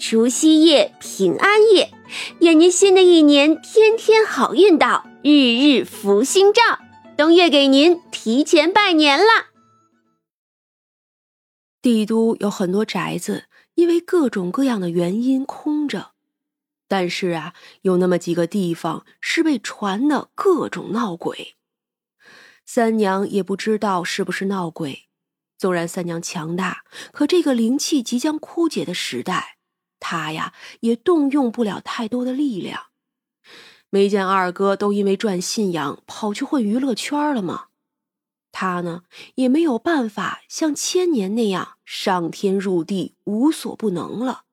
除夕夜平安夜，愿您新的一年天天好运到，日日福星照。东岳给您提前拜年啦！帝都有很多宅子，因为各种各样的原因空着，但是啊，有那么几个地方是被传的各种闹鬼。三娘也不知道是不是闹鬼，纵然三娘强大，可这个灵气即将枯竭的时代。他呀，也动用不了太多的力量。没见二哥都因为赚信仰跑去混娱乐圈了吗？他呢，也没有办法像千年那样上天入地无所不能了。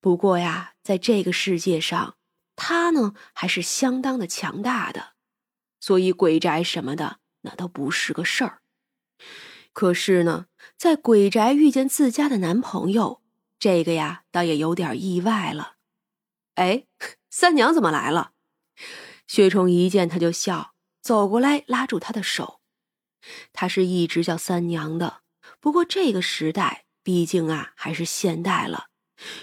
不过呀，在这个世界上，他呢还是相当的强大的，所以鬼宅什么的那都不是个事儿。可是呢，在鬼宅遇见自家的男朋友。这个呀，倒也有点意外了。哎，三娘怎么来了？薛冲一见他就笑，走过来拉住他的手。他是一直叫三娘的，不过这个时代毕竟啊还是现代了，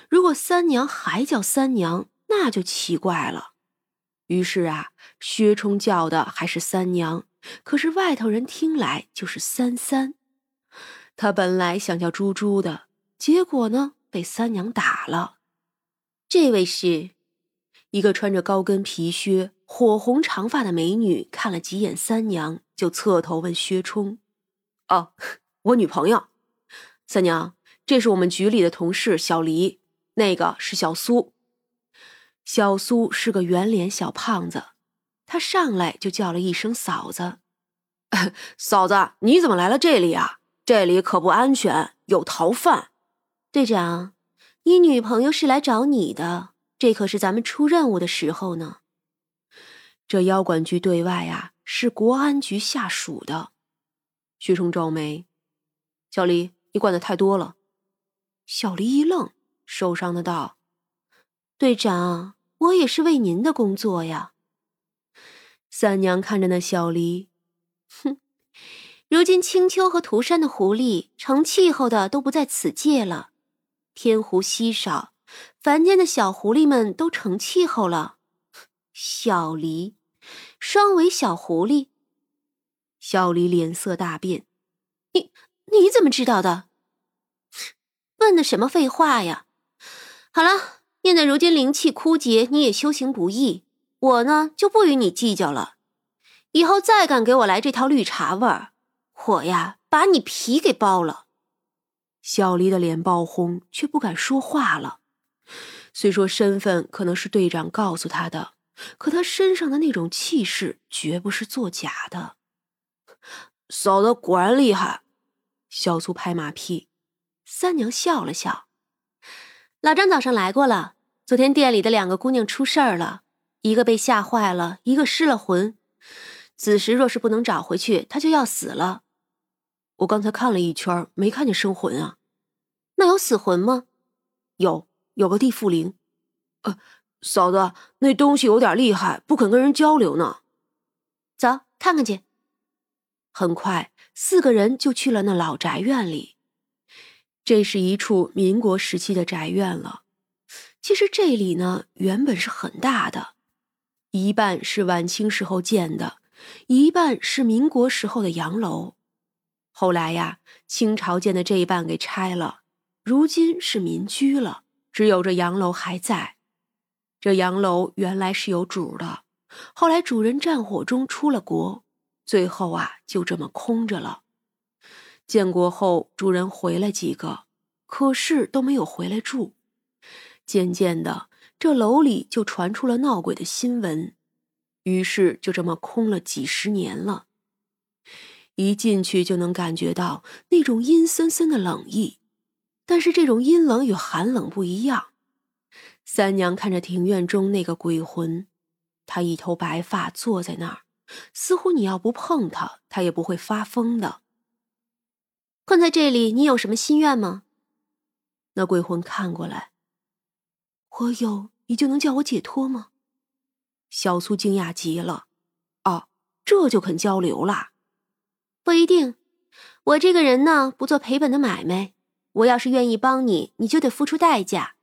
如果三娘还叫三娘，那就奇怪了。于是啊，薛冲叫的还是三娘，可是外头人听来就是三三。他本来想叫猪猪的，结果呢？被三娘打了。这位是一个穿着高跟皮靴、火红长发的美女，看了几眼三娘，就侧头问薛冲：“哦，我女朋友。三娘，这是我们局里的同事小黎，那个是小苏。小苏是个圆脸小胖子，他上来就叫了一声嫂子。嫂子，你怎么来了这里啊？这里可不安全，有逃犯。”队长，你女朋友是来找你的，这可是咱们出任务的时候呢。这妖管局对外啊，是国安局下属的。徐冲皱眉：“小黎，你管的太多了。”小黎一愣，受伤的道：“队长，我也是为您的工作呀。”三娘看着那小黎，哼，如今青丘和涂山的狐狸成气候的都不在此界了。天狐稀少，凡间的小狐狸们都成气候了。小狸，双尾小狐狸。小狸脸色大变：“你你怎么知道的？问的什么废话呀？好了，念在如今灵气枯竭，你也修行不易，我呢就不与你计较了。以后再敢给我来这套绿茶味儿，我呀把你皮给剥了。”小黎的脸爆红，却不敢说话了。虽说身份可能是队长告诉他的，可他身上的那种气势绝不是作假的。嫂子果然厉害，小苏拍马屁。三娘笑了笑：“老张早上来过了，昨天店里的两个姑娘出事儿了，一个被吓坏了，一个失了魂。子时若是不能找回去，他就要死了。”我刚才看了一圈，没看见生魂啊。那有死魂吗？有，有个地缚灵。呃，嫂子，那东西有点厉害，不肯跟人交流呢。走，看看去。很快，四个人就去了那老宅院里。这是一处民国时期的宅院了。其实这里呢，原本是很大的，一半是晚清时候建的，一半是民国时候的洋楼。后来呀，清朝建的这一半给拆了，如今是民居了，只有这洋楼还在。这洋楼原来是有主的，后来主人战火中出了国，最后啊就这么空着了。建国后主人回来几个，可是都没有回来住。渐渐的，这楼里就传出了闹鬼的新闻，于是就这么空了几十年了。一进去就能感觉到那种阴森森的冷意，但是这种阴冷与寒冷不一样。三娘看着庭院中那个鬼魂，他一头白发坐在那儿，似乎你要不碰他，他也不会发疯的。困在这里，你有什么心愿吗？那鬼魂看过来，我有，你就能叫我解脱吗？小苏惊讶极了，哦，这就肯交流了。不一定，我这个人呢不做赔本的买卖。我要是愿意帮你，你就得付出代价。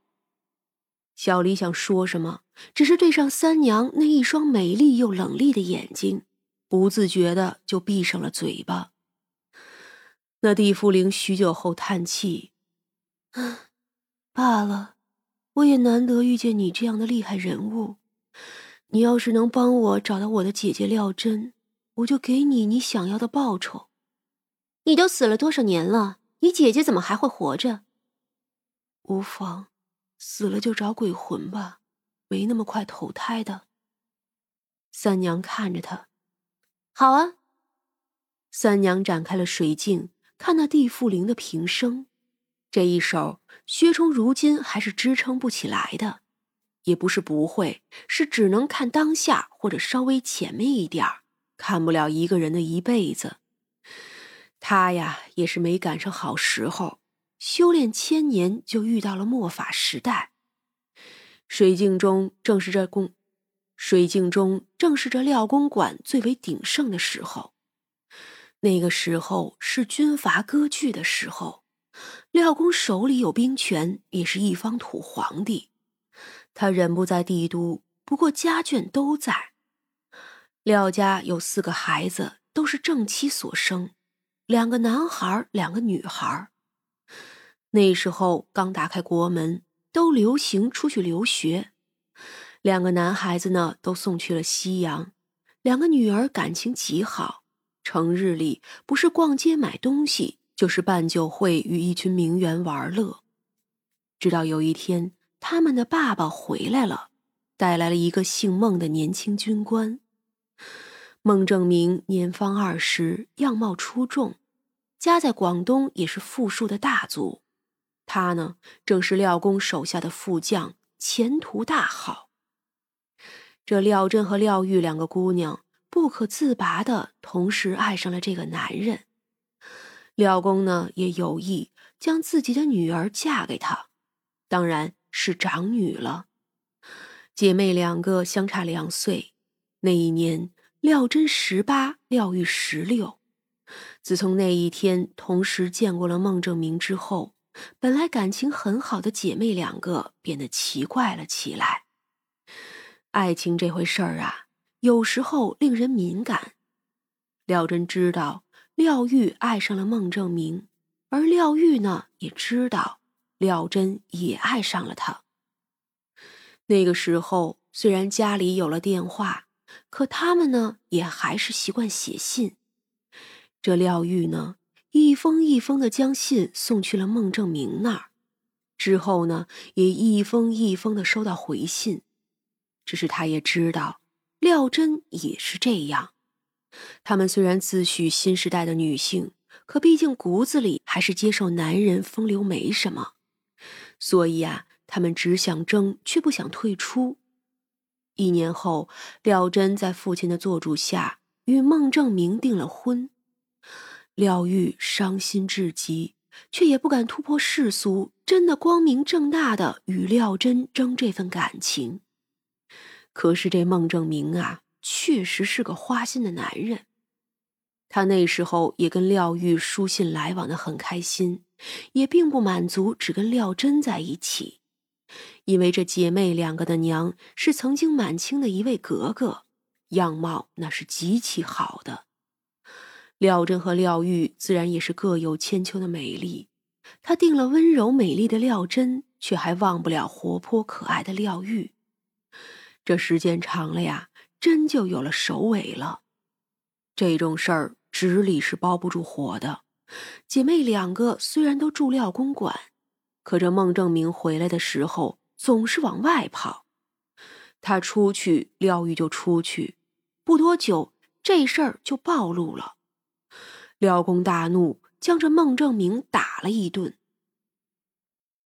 小李想说什么，只是对上三娘那一双美丽又冷厉的眼睛，不自觉的就闭上了嘴巴。那地缚灵许久后叹气：“罢了，我也难得遇见你这样的厉害人物。你要是能帮我找到我的姐姐廖真，我就给你你想要的报酬。你都死了多少年了，你姐姐怎么还会活着？无妨。”死了就找鬼魂吧，没那么快投胎的。三娘看着他，好啊。三娘展开了水镜，看那地缚灵的平生，这一手薛冲如今还是支撑不起来的，也不是不会，是只能看当下或者稍微前面一点儿看不了一个人的一辈子。他呀，也是没赶上好时候。修炼千年，就遇到了末法时代。水镜中正是这宫，水镜中正是这廖公馆最为鼎盛的时候。那个时候是军阀割据的时候，廖公手里有兵权，也是一方土皇帝。他人不在帝都，不过家眷都在。廖家有四个孩子，都是正妻所生，两个男孩，两个女孩。那时候刚打开国门，都流行出去留学。两个男孩子呢，都送去了西洋；两个女儿感情极好，成日里不是逛街买东西，就是办酒会与一群名媛玩乐。直到有一天，他们的爸爸回来了，带来了一个姓孟的年轻军官。孟正明年方二十，样貌出众，家在广东也是富庶的大族。他呢，正是廖公手下的副将，前途大好。这廖真和廖玉两个姑娘不可自拔的同时爱上了这个男人。廖公呢，也有意将自己的女儿嫁给他，当然是长女了。姐妹两个相差两岁，那一年廖真十八，廖玉十六。自从那一天同时见过了孟正明之后。本来感情很好的姐妹两个变得奇怪了起来。爱情这回事儿啊，有时候令人敏感。廖真知道廖玉爱上了孟正明，而廖玉呢也知道廖真也爱上了他。那个时候虽然家里有了电话，可他们呢也还是习惯写信。这廖玉呢？一封一封的将信送去了孟正明那儿，之后呢，也一封一封的收到回信。只是他也知道，廖真也是这样。他们虽然自诩新时代的女性，可毕竟骨子里还是接受男人风流没什么。所以啊，他们只想争，却不想退出。一年后，廖真在父亲的做主下与孟正明订了婚。廖玉伤心至极，却也不敢突破世俗，真的光明正大的与廖真争这份感情。可是这孟正明啊，确实是个花心的男人。他那时候也跟廖玉书信来往的很开心，也并不满足只跟廖真在一起，因为这姐妹两个的娘是曾经满清的一位格格，样貌那是极其好的。廖真和廖玉自然也是各有千秋的美丽，他定了温柔美丽的廖真，却还忘不了活泼可爱的廖玉。这时间长了呀，真就有了首尾了。这种事儿纸里是包不住火的。姐妹两个虽然都住廖公馆，可这孟正明回来的时候总是往外跑，他出去，廖玉就出去，不多久这事儿就暴露了。廖公大怒，将这孟正明打了一顿。